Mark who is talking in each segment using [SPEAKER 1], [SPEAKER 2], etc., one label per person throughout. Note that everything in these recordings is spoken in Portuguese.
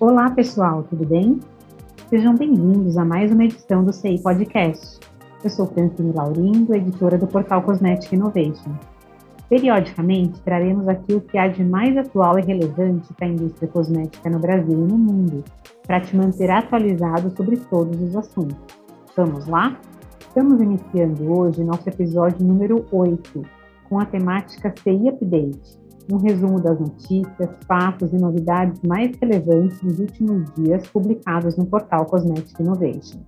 [SPEAKER 1] Olá, pessoal, tudo bem? Sejam bem-vindos a mais uma edição do CI Podcast. Eu sou Francine Laurindo, editora do portal Cosmetic Innovation. Periodicamente, traremos aqui o que há de mais atual e relevante para a indústria cosmética no Brasil e no mundo, para te manter atualizado sobre todos os assuntos. Vamos lá? Estamos iniciando hoje nosso episódio número 8, com a temática CI Update, um resumo das notícias, fatos e novidades mais relevantes dos últimos dias publicados no portal Cosmetic Innovation.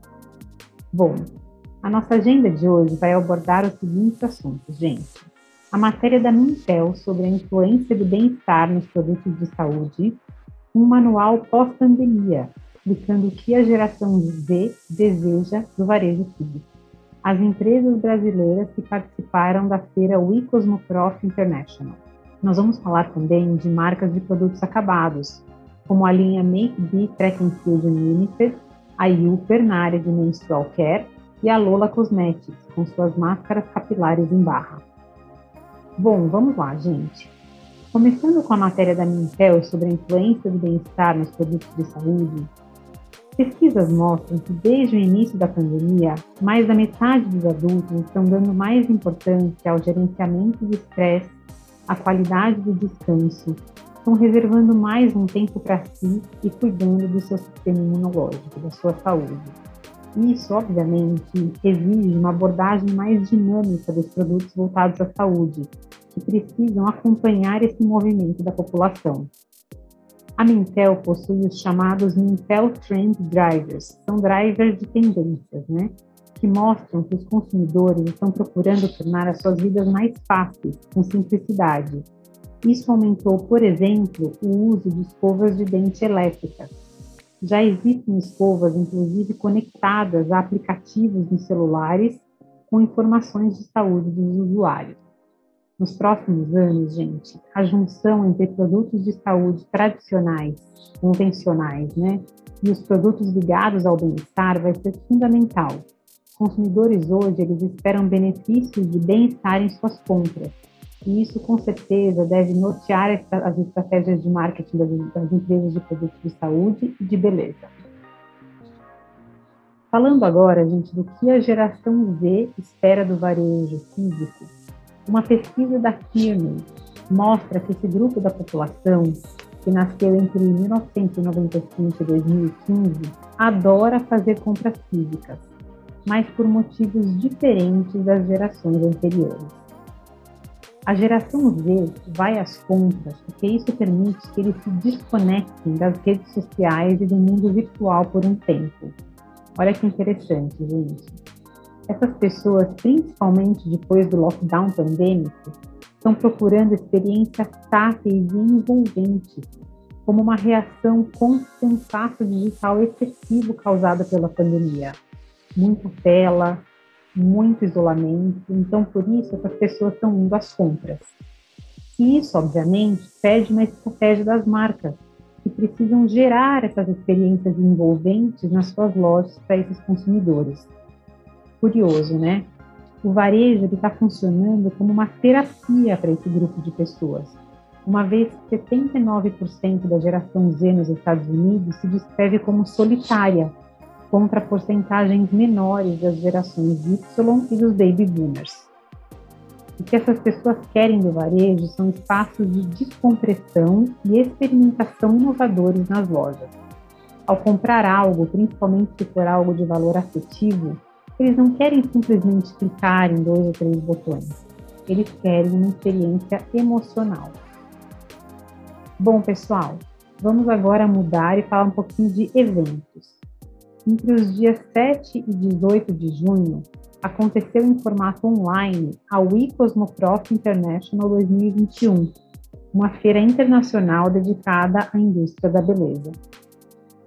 [SPEAKER 1] Bom, a nossa agenda de hoje vai abordar os seguintes assuntos, gente. A matéria da Mintel sobre a influência do bem-estar nos produtos de saúde, um manual pós-pandemia, explicando o que a geração Z deseja do varejo físico. As empresas brasileiras que participaram da feira We Cosmoprof International nós vamos falar também de marcas de produtos acabados, como a linha Make Be Track and Field a Yuper na área de menstrual care e a Lola Cosmetics com suas máscaras capilares em barra. Bom, vamos lá, gente. Começando com a matéria da Mintel sobre a influência do bem-estar nos produtos de saúde, pesquisas mostram que desde o início da pandemia, mais da metade dos adultos estão dando mais importância ao gerenciamento do estresse a qualidade do descanso, estão reservando mais um tempo para si e cuidando do seu sistema imunológico, da sua saúde. Isso, obviamente, exige uma abordagem mais dinâmica dos produtos voltados à saúde, que precisam acompanhar esse movimento da população. A Mintel possui os chamados Mintel Trend Drivers, são drivers de tendências, né? Que mostram que os consumidores estão procurando tornar as suas vidas mais fáceis, com simplicidade. Isso aumentou, por exemplo, o uso de escovas de dente elétricas. Já existem escovas, inclusive, conectadas a aplicativos nos celulares com informações de saúde dos usuários. Nos próximos anos, gente, a junção entre produtos de saúde tradicionais, convencionais, né, e os produtos ligados ao bem-estar vai ser fundamental consumidores hoje eles esperam benefícios de bem-estar em suas compras. E isso, com certeza, deve nortear as estratégias de marketing das, empresas de produtos de saúde e de beleza. Falando agora, gente, do que a geração Z espera do varejo físico, uma pesquisa da Kearney mostra que esse grupo da população, que nasceu entre 1995 e 2015, adora fazer compras físicas mas por motivos diferentes das gerações anteriores. A geração Z vai às compras porque isso permite que eles se desconectem das redes sociais e do mundo virtual por um tempo. Olha que interessante, gente. Essas pessoas, principalmente depois do lockdown pandêmico, estão procurando experiências táteis e envolventes, como uma reação contra o cansaço digital excessivo causado pela pandemia muita tela, muito isolamento. Então, por isso, essas pessoas estão indo às compras. E isso, obviamente, pede uma estratégia das marcas, que precisam gerar essas experiências envolventes nas suas lojas para esses consumidores. Curioso, né? O varejo está funcionando como uma terapia para esse grupo de pessoas, uma vez que 79% da geração Z nos Estados Unidos se descreve como solitária contra porcentagens menores das gerações Y e dos baby boomers. O que essas pessoas querem do varejo são espaços de descompressão e experimentação inovadores nas lojas. Ao comprar algo, principalmente se for algo de valor afetivo, eles não querem simplesmente clicar em dois ou três botões. Eles querem uma experiência emocional. Bom, pessoal, vamos agora mudar e falar um pouquinho de eventos. Entre os dias 7 e 18 de junho, aconteceu em formato online a We Cosmoprof International 2021, uma feira internacional dedicada à indústria da beleza.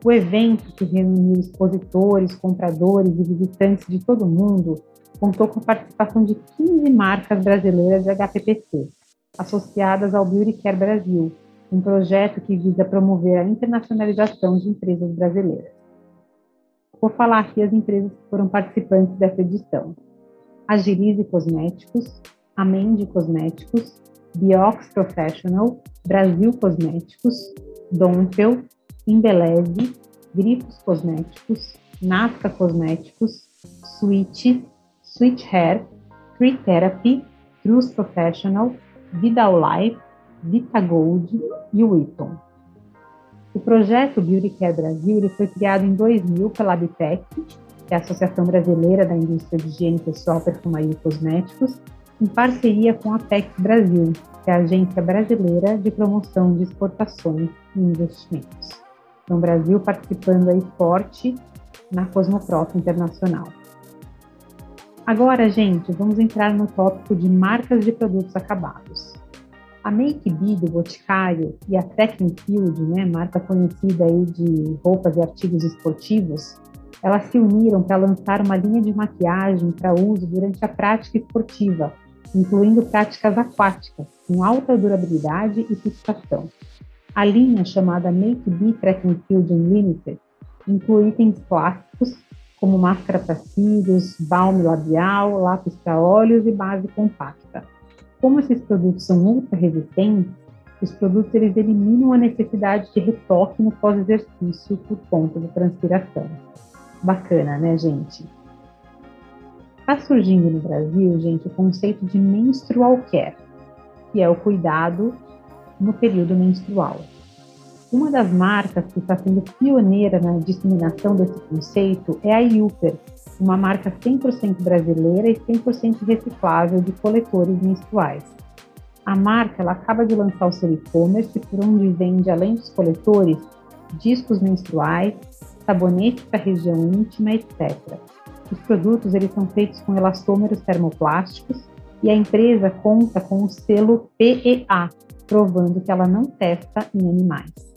[SPEAKER 1] O evento, que reuniu expositores, compradores e visitantes de todo o mundo, contou com a participação de 15 marcas brasileiras de HPPC, associadas ao Beauty Care Brasil, um projeto que visa promover a internacionalização de empresas brasileiras. Vou falar aqui as empresas que foram participantes dessa edição. Agilize Cosméticos, Amende Cosméticos, Biox Professional, Brasil Cosméticos, Donfel, Embeleze, Grifos Cosméticos, Nasca Cosméticos, Switch, Switch Hair, Tree Therapy, Trust Professional, Vidal Life, Vita Gold e Witton. O projeto Beauty Care Brasil foi criado em 2000 pela Abitec, que é a Associação Brasileira da Indústria de Higiene Pessoal, Perfumaria e Cosméticos, em parceria com a Apex Brasil, que é a Agência Brasileira de Promoção de Exportações e Investimentos. Então, o Brasil participando aí forte na Cosmoprof Internacional. Agora, gente, vamos entrar no tópico de marcas de produtos acabados. A Make Be do Boticário e a Track Field, né, marca conhecida aí de roupas e artigos esportivos, elas se uniram para lançar uma linha de maquiagem para uso durante a prática esportiva, incluindo práticas aquáticas, com alta durabilidade e fixação. A linha, chamada Make Be Track Field Unlimited, inclui itens plásticos como máscara para cílios, balme labial, lápis para olhos e base compacta. Como esses produtos são ultra resistentes, os produtos eles eliminam a necessidade de retoque no pós-exercício por conta da transpiração. Bacana, né, gente? Está surgindo no Brasil, gente, o conceito de menstrual care, que é o cuidado no período menstrual. Uma das marcas que está sendo pioneira na disseminação desse conceito é a Iuper, uma marca 100% brasileira e 100% reciclável de coletores menstruais. A marca ela acaba de lançar o seu e-commerce, por onde vende, além dos coletores, discos menstruais, sabonete para região íntima, etc. Os produtos eles são feitos com elastômeros termoplásticos e a empresa conta com o selo PEA, provando que ela não testa em animais.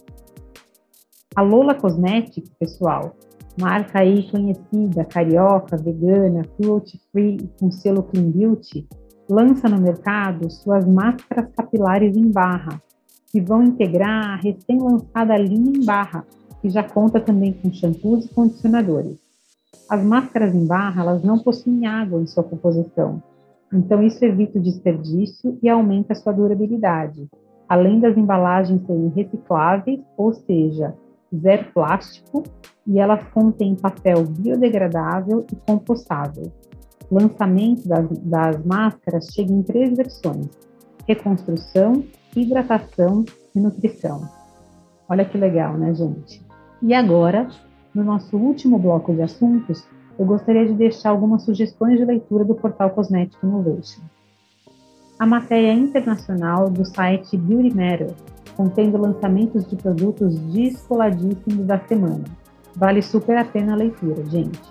[SPEAKER 1] A Lola Cosmetics, pessoal, marca aí conhecida, carioca, vegana, cruelty free com selo Clean Beauty, lança no mercado suas máscaras capilares em barra, que vão integrar a recém-lançada linha em barra, que já conta também com shampoos e condicionadores. As máscaras em barra, elas não possuem água em sua composição, então isso evita o desperdício e aumenta a sua durabilidade, além das embalagens serem recicláveis, ou seja, zero plástico e elas contêm papel biodegradável e compostável. O lançamento das, das máscaras chega em três versões: reconstrução, hidratação e nutrição. Olha que legal, né, gente? E agora, no nosso último bloco de assuntos, eu gostaria de deixar algumas sugestões de leitura do portal Cosmetic Innovation. A matéria internacional do site Beauty Matter contendo lançamentos de produtos descoladíssimos da semana. Vale super a pena a leitura, gente.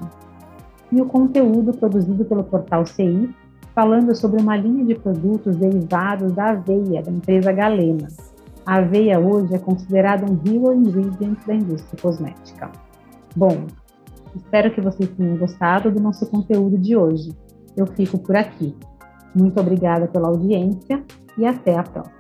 [SPEAKER 1] E o conteúdo produzido pelo portal CI, falando sobre uma linha de produtos derivados da aveia da empresa Galena. A aveia hoje é considerada um hero ingredient da indústria cosmética. Bom, espero que vocês tenham gostado do nosso conteúdo de hoje. Eu fico por aqui. Muito obrigada pela audiência e até a próxima.